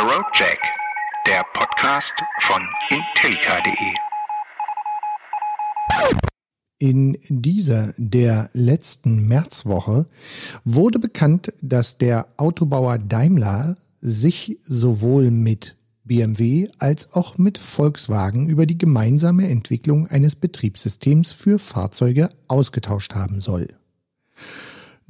Roadjack, der Podcast von Intellica.de. In dieser der letzten Märzwoche wurde bekannt, dass der Autobauer Daimler sich sowohl mit BMW als auch mit Volkswagen über die gemeinsame Entwicklung eines Betriebssystems für Fahrzeuge ausgetauscht haben soll.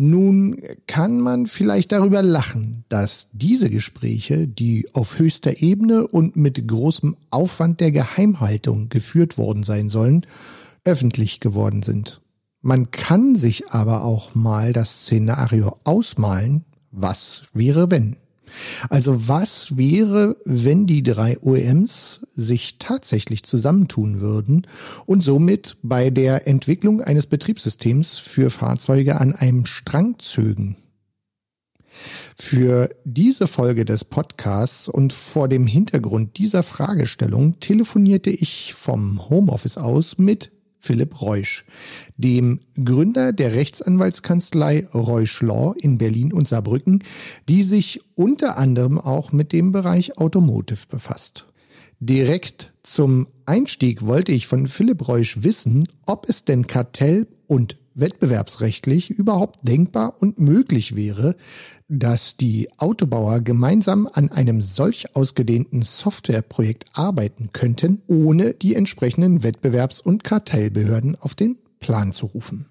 Nun kann man vielleicht darüber lachen, dass diese Gespräche, die auf höchster Ebene und mit großem Aufwand der Geheimhaltung geführt worden sein sollen, öffentlich geworden sind. Man kann sich aber auch mal das Szenario ausmalen, was wäre wenn. Also was wäre, wenn die drei OEMs sich tatsächlich zusammentun würden und somit bei der Entwicklung eines Betriebssystems für Fahrzeuge an einem Strang zögen? Für diese Folge des Podcasts und vor dem Hintergrund dieser Fragestellung telefonierte ich vom Homeoffice aus mit Philipp Reusch, dem Gründer der Rechtsanwaltskanzlei Reusch Law in Berlin und Saarbrücken, die sich unter anderem auch mit dem Bereich Automotive befasst. Direkt zum Einstieg wollte ich von Philipp Reusch wissen, ob es denn Kartell- und wettbewerbsrechtlich überhaupt denkbar und möglich wäre, dass die Autobauer gemeinsam an einem solch ausgedehnten Softwareprojekt arbeiten könnten, ohne die entsprechenden Wettbewerbs- und Kartellbehörden auf den Plan zu rufen.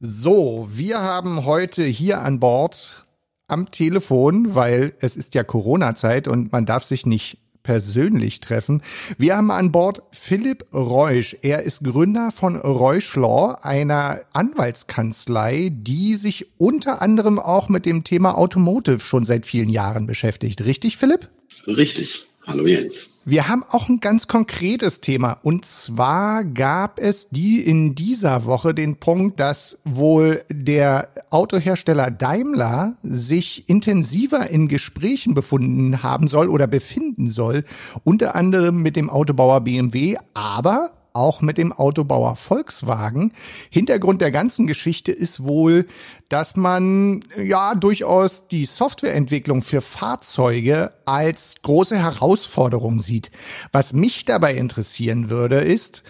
So, wir haben heute hier an Bord am Telefon, weil es ist ja Corona-Zeit und man darf sich nicht persönlich treffen. Wir haben an Bord Philipp Reusch. Er ist Gründer von Reusch Law, einer Anwaltskanzlei, die sich unter anderem auch mit dem Thema Automotive schon seit vielen Jahren beschäftigt. Richtig, Philipp? Richtig. Hallo Jens. Wir haben auch ein ganz konkretes Thema. Und zwar gab es die in dieser Woche den Punkt, dass wohl der Autohersteller Daimler sich intensiver in Gesprächen befunden haben soll oder befinden soll. Unter anderem mit dem Autobauer BMW, aber auch mit dem Autobauer Volkswagen. Hintergrund der ganzen Geschichte ist wohl, dass man ja durchaus die Softwareentwicklung für Fahrzeuge als große Herausforderung sieht. Was mich dabei interessieren würde, ist,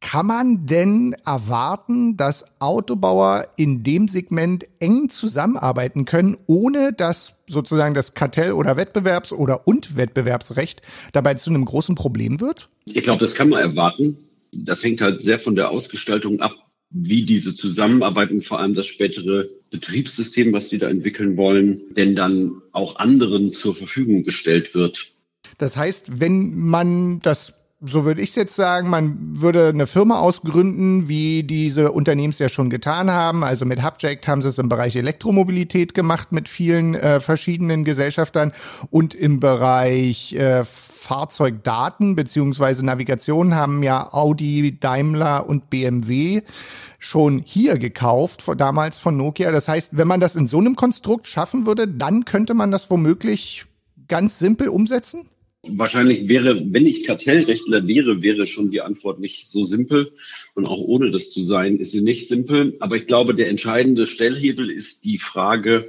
kann man denn erwarten, dass Autobauer in dem Segment eng zusammenarbeiten können, ohne dass sozusagen das Kartell- oder Wettbewerbs- oder und Wettbewerbsrecht dabei zu einem großen Problem wird? Ich glaube, das kann man erwarten das hängt halt sehr von der Ausgestaltung ab, wie diese Zusammenarbeit und vor allem das spätere Betriebssystem, was sie da entwickeln wollen, denn dann auch anderen zur Verfügung gestellt wird. Das heißt, wenn man das so würde ich jetzt sagen, man würde eine Firma ausgründen, wie diese Unternehmens ja schon getan haben. Also mit Hubject haben sie es im Bereich Elektromobilität gemacht mit vielen äh, verschiedenen Gesellschaftern und im Bereich äh, Fahrzeugdaten beziehungsweise Navigation haben ja Audi, Daimler und BMW schon hier gekauft, damals von Nokia. Das heißt, wenn man das in so einem Konstrukt schaffen würde, dann könnte man das womöglich ganz simpel umsetzen? Wahrscheinlich wäre, wenn ich Kartellrechtler wäre, wäre schon die Antwort nicht so simpel. Und auch ohne das zu sein, ist sie nicht simpel. Aber ich glaube, der entscheidende Stellhebel ist die Frage,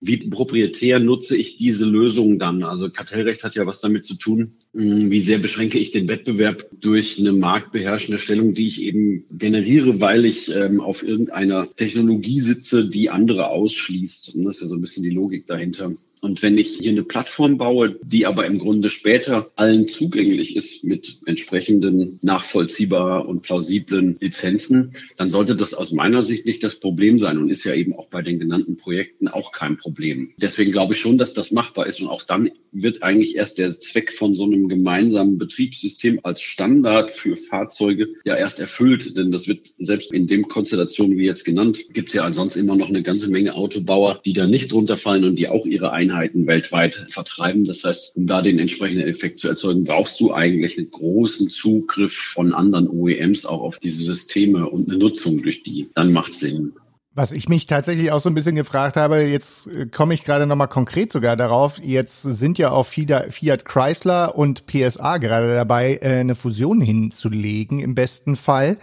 wie proprietär nutze ich diese Lösung dann? Also Kartellrecht hat ja was damit zu tun, hm, wie sehr beschränke ich den Wettbewerb durch eine marktbeherrschende Stellung, die ich eben generiere, weil ich ähm, auf irgendeiner Technologie sitze, die andere ausschließt. Und das ist ja so ein bisschen die Logik dahinter. Und wenn ich hier eine Plattform baue, die aber im Grunde später allen zugänglich ist mit entsprechenden nachvollziehbar und plausiblen Lizenzen, dann sollte das aus meiner Sicht nicht das Problem sein und ist ja eben auch bei den genannten Projekten auch kein Problem. Deswegen glaube ich schon, dass das machbar ist und auch dann wird eigentlich erst der Zweck von so einem gemeinsamen Betriebssystem als Standard für Fahrzeuge ja erst erfüllt, denn das wird selbst in dem Konstellation wie jetzt genannt, gibt es ja ansonsten immer noch eine ganze Menge Autobauer, die da nicht runterfallen und die auch ihre Einheiten Einheiten weltweit vertreiben. Das heißt, um da den entsprechenden Effekt zu erzeugen, brauchst du eigentlich einen großen Zugriff von anderen OEMs auch auf diese Systeme und eine Nutzung durch die. Dann macht Sinn. Was ich mich tatsächlich auch so ein bisschen gefragt habe, jetzt äh, komme ich gerade nochmal konkret sogar darauf, jetzt sind ja auch Fiat Chrysler und PSA gerade dabei, äh, eine Fusion hinzulegen im besten Fall.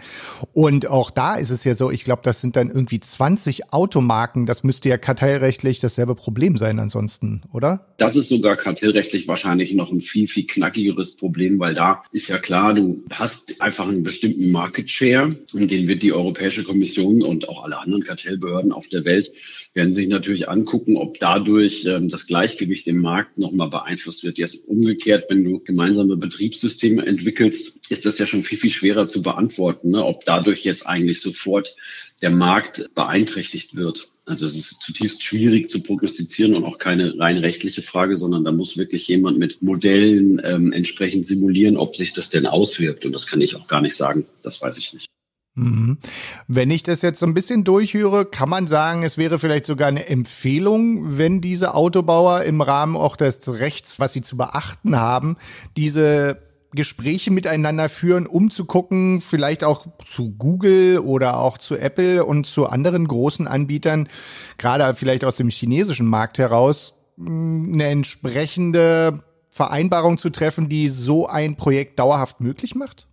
Und auch da ist es ja so, ich glaube, das sind dann irgendwie 20 Automarken, das müsste ja kartellrechtlich dasselbe Problem sein ansonsten, oder? Das ist sogar kartellrechtlich wahrscheinlich noch ein viel, viel knackigeres Problem, weil da ist ja klar, du hast einfach einen bestimmten Market Share und den wird die Europäische Kommission und auch alle anderen Kartell Kartellbehörden auf der Welt werden sich natürlich angucken, ob dadurch ähm, das Gleichgewicht im Markt nochmal beeinflusst wird. Jetzt umgekehrt, wenn du gemeinsame Betriebssysteme entwickelst, ist das ja schon viel, viel schwerer zu beantworten, ne? ob dadurch jetzt eigentlich sofort der Markt beeinträchtigt wird. Also es ist zutiefst schwierig zu prognostizieren und auch keine rein rechtliche Frage, sondern da muss wirklich jemand mit Modellen ähm, entsprechend simulieren, ob sich das denn auswirkt. Und das kann ich auch gar nicht sagen. Das weiß ich nicht. Mhm. Wenn ich das jetzt so ein bisschen durchhöre, kann man sagen, es wäre vielleicht sogar eine Empfehlung, wenn diese Autobauer im Rahmen auch des Rechts, was sie zu beachten haben, diese Gespräche miteinander führen, um zu gucken, vielleicht auch zu Google oder auch zu Apple und zu anderen großen Anbietern, gerade vielleicht aus dem chinesischen Markt heraus, eine entsprechende Vereinbarung zu treffen, die so ein Projekt dauerhaft möglich macht?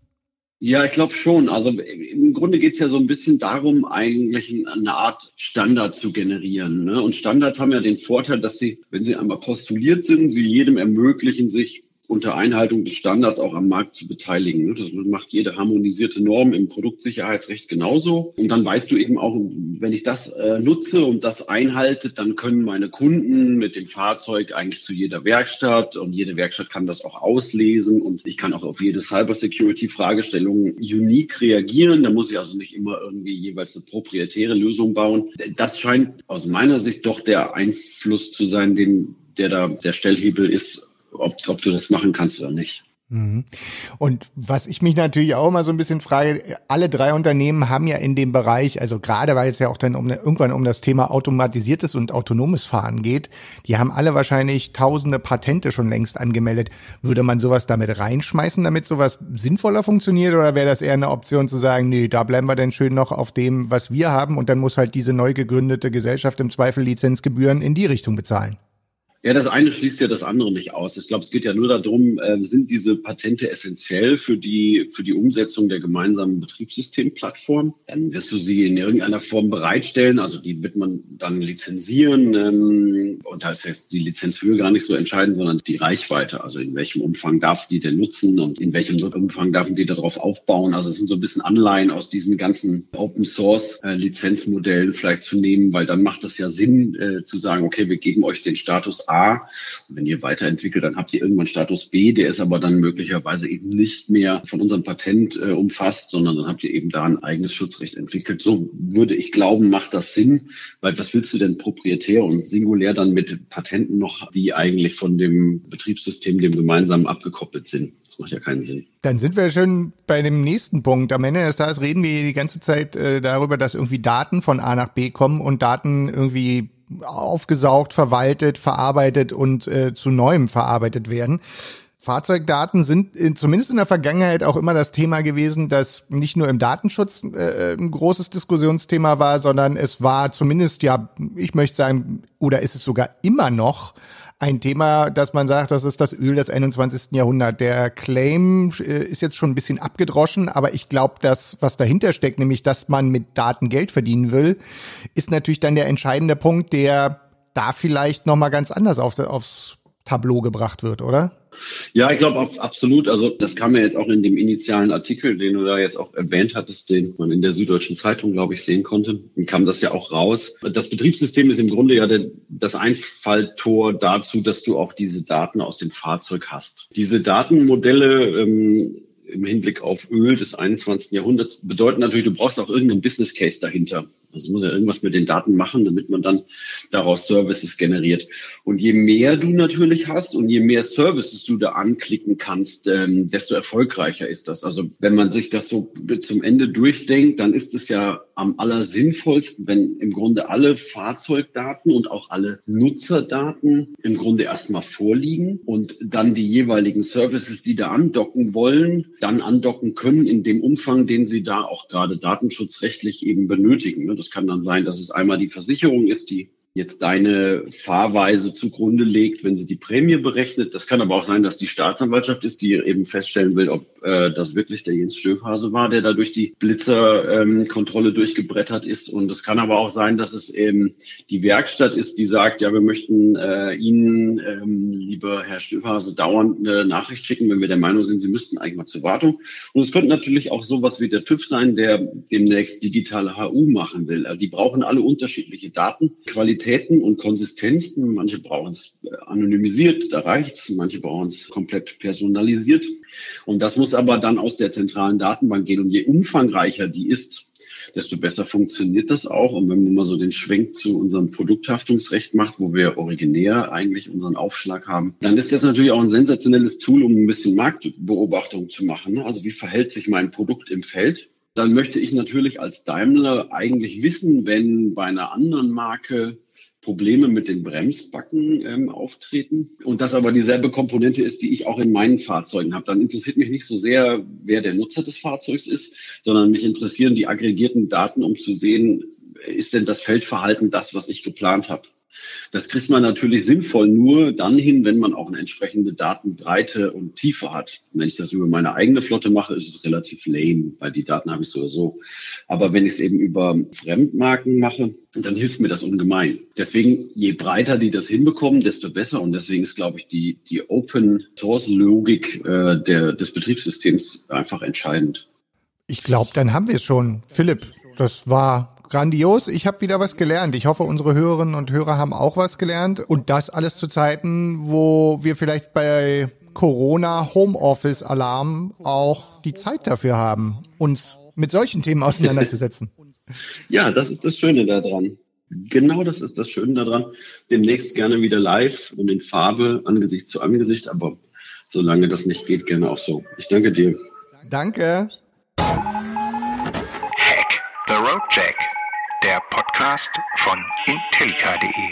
Ja, ich glaube schon. Also im Grunde geht es ja so ein bisschen darum, eigentlich eine Art Standard zu generieren. Ne? Und Standards haben ja den Vorteil, dass sie, wenn sie einmal postuliert sind, sie jedem ermöglichen, sich unter Einhaltung des Standards auch am Markt zu beteiligen. Das macht jede harmonisierte Norm im Produktsicherheitsrecht genauso. Und dann weißt du eben auch, wenn ich das äh, nutze und das einhalte, dann können meine Kunden mit dem Fahrzeug eigentlich zu jeder Werkstatt und jede Werkstatt kann das auch auslesen und ich kann auch auf jede Cybersecurity-Fragestellung unique reagieren. Da muss ich also nicht immer irgendwie jeweils eine proprietäre Lösung bauen. Das scheint aus meiner Sicht doch der Einfluss zu sein, den der da der Stellhebel ist, ob, ob du das machen kannst oder nicht. Mhm. Und was ich mich natürlich auch mal so ein bisschen frage, alle drei Unternehmen haben ja in dem Bereich, also gerade weil es ja auch dann um, irgendwann um das Thema automatisiertes und autonomes Fahren geht, die haben alle wahrscheinlich tausende Patente schon längst angemeldet. Würde man sowas damit reinschmeißen, damit sowas sinnvoller funktioniert oder wäre das eher eine Option zu sagen, nee, da bleiben wir denn schön noch auf dem, was wir haben und dann muss halt diese neu gegründete Gesellschaft im Zweifel Lizenzgebühren in die Richtung bezahlen? Ja, das eine schließt ja das andere nicht aus. Ich glaube, es geht ja nur darum, äh, sind diese Patente essentiell für die, für die Umsetzung der gemeinsamen Betriebssystemplattform? Dann wirst du sie in irgendeiner Form bereitstellen. Also die wird man dann lizenzieren. Ähm, und da ist jetzt die Lizenzhöhe gar nicht so entscheidend, sondern die Reichweite. Also in welchem Umfang darf die denn nutzen und in welchem Umfang darf die darauf aufbauen? Also es sind so ein bisschen Anleihen aus diesen ganzen Open Source äh, Lizenzmodellen vielleicht zu nehmen, weil dann macht es ja Sinn äh, zu sagen, okay, wir geben euch den Status A. Und wenn ihr weiterentwickelt, dann habt ihr irgendwann Status B, der ist aber dann möglicherweise eben nicht mehr von unserem Patent äh, umfasst, sondern dann habt ihr eben da ein eigenes Schutzrecht entwickelt. So würde ich glauben, macht das Sinn, weil was willst du denn proprietär und singulär dann mit Patenten noch, die eigentlich von dem Betriebssystem, dem gemeinsamen abgekoppelt sind? Das macht ja keinen Sinn. Dann sind wir schon bei dem nächsten Punkt. Am Ende des Tages reden wir die ganze Zeit äh, darüber, dass irgendwie Daten von A nach B kommen und Daten irgendwie aufgesaugt, verwaltet, verarbeitet und äh, zu Neuem verarbeitet werden. Fahrzeugdaten sind in, zumindest in der Vergangenheit auch immer das Thema gewesen, das nicht nur im Datenschutz äh, ein großes Diskussionsthema war, sondern es war zumindest, ja, ich möchte sagen, oder ist es sogar immer noch ein Thema, dass man sagt, das ist das Öl des 21. Jahrhunderts. Der Claim äh, ist jetzt schon ein bisschen abgedroschen, aber ich glaube, dass was dahinter steckt, nämlich dass man mit Daten Geld verdienen will, ist natürlich dann der entscheidende Punkt, der da vielleicht noch mal ganz anders auf, aufs Tableau gebracht wird, oder? Ja, ich glaube absolut. Also das kam ja jetzt auch in dem initialen Artikel, den du da jetzt auch erwähnt hattest, den man in der Süddeutschen Zeitung, glaube ich, sehen konnte. Dann kam das ja auch raus. Das Betriebssystem ist im Grunde ja der, das Einfalltor dazu, dass du auch diese Daten aus dem Fahrzeug hast. Diese Datenmodelle ähm, im Hinblick auf Öl des 21. Jahrhunderts bedeuten natürlich, du brauchst auch irgendeinen Business Case dahinter. Also muss ja irgendwas mit den Daten machen, damit man dann daraus Services generiert. Und je mehr du natürlich hast und je mehr Services du da anklicken kannst, ähm, desto erfolgreicher ist das. Also wenn man sich das so zum Ende durchdenkt, dann ist es ja am allersinnvollsten, wenn im Grunde alle Fahrzeugdaten und auch alle Nutzerdaten im Grunde erstmal vorliegen und dann die jeweiligen Services, die da andocken wollen, dann andocken können in dem Umfang, den sie da auch gerade datenschutzrechtlich eben benötigen. Das kann dann sein, dass es einmal die Versicherung ist, die jetzt deine Fahrweise zugrunde legt, wenn sie die Prämie berechnet. Das kann aber auch sein, dass die Staatsanwaltschaft ist, die eben feststellen will, ob äh, das wirklich der Jens Stöfhase war, der da durch die Blitzerkontrolle ähm, durchgebrettert ist. Und es kann aber auch sein, dass es eben die Werkstatt ist, die sagt, ja, wir möchten äh, Ihnen, ähm, lieber Herr Stöfhase, dauernd eine Nachricht schicken, wenn wir der Meinung sind, Sie müssten eigentlich mal zur Wartung. Und es könnte natürlich auch sowas wie der TÜV sein, der demnächst digitale HU machen will. Also die brauchen alle unterschiedliche Daten, Qualität Qualitäten und Konsistenzen. Manche brauchen es äh, anonymisiert, da reicht's. Manche brauchen es komplett personalisiert. Und das muss aber dann aus der zentralen Datenbank gehen. Und je umfangreicher die ist, desto besser funktioniert das auch. Und wenn man mal so den Schwenk zu unserem Produkthaftungsrecht macht, wo wir originär eigentlich unseren Aufschlag haben, dann ist das natürlich auch ein sensationelles Tool, um ein bisschen Marktbeobachtung zu machen. Also wie verhält sich mein Produkt im Feld? Dann möchte ich natürlich als Daimler eigentlich wissen, wenn bei einer anderen Marke Probleme mit den Bremsbacken ähm, auftreten und das aber dieselbe Komponente ist, die ich auch in meinen Fahrzeugen habe, dann interessiert mich nicht so sehr, wer der Nutzer des Fahrzeugs ist, sondern mich interessieren die aggregierten Daten, um zu sehen, ist denn das Feldverhalten das, was ich geplant habe. Das kriegt man natürlich sinnvoll nur dann hin, wenn man auch eine entsprechende Datenbreite und Tiefe hat. wenn ich das über meine eigene Flotte mache, ist es relativ lame, weil die Daten habe ich so oder so. Aber wenn ich es eben über Fremdmarken mache, dann hilft mir das ungemein. Deswegen, je breiter die das hinbekommen, desto besser. Und deswegen ist, glaube ich, die, die Open Source Logik äh, des Betriebssystems einfach entscheidend. Ich glaube, dann haben wir es schon. Philipp, das war grandios. Ich habe wieder was gelernt. Ich hoffe, unsere Hörerinnen und Hörer haben auch was gelernt. Und das alles zu Zeiten, wo wir vielleicht bei Corona Homeoffice Alarm auch die Zeit dafür haben, uns mit solchen Themen auseinanderzusetzen. Ja, das ist das Schöne daran. Genau das ist das Schöne daran. Demnächst gerne wieder live und in Farbe, Angesicht zu Angesicht, aber solange das nicht geht, gerne auch so. Ich danke dir. Danke. Der Podcast von intelika.de.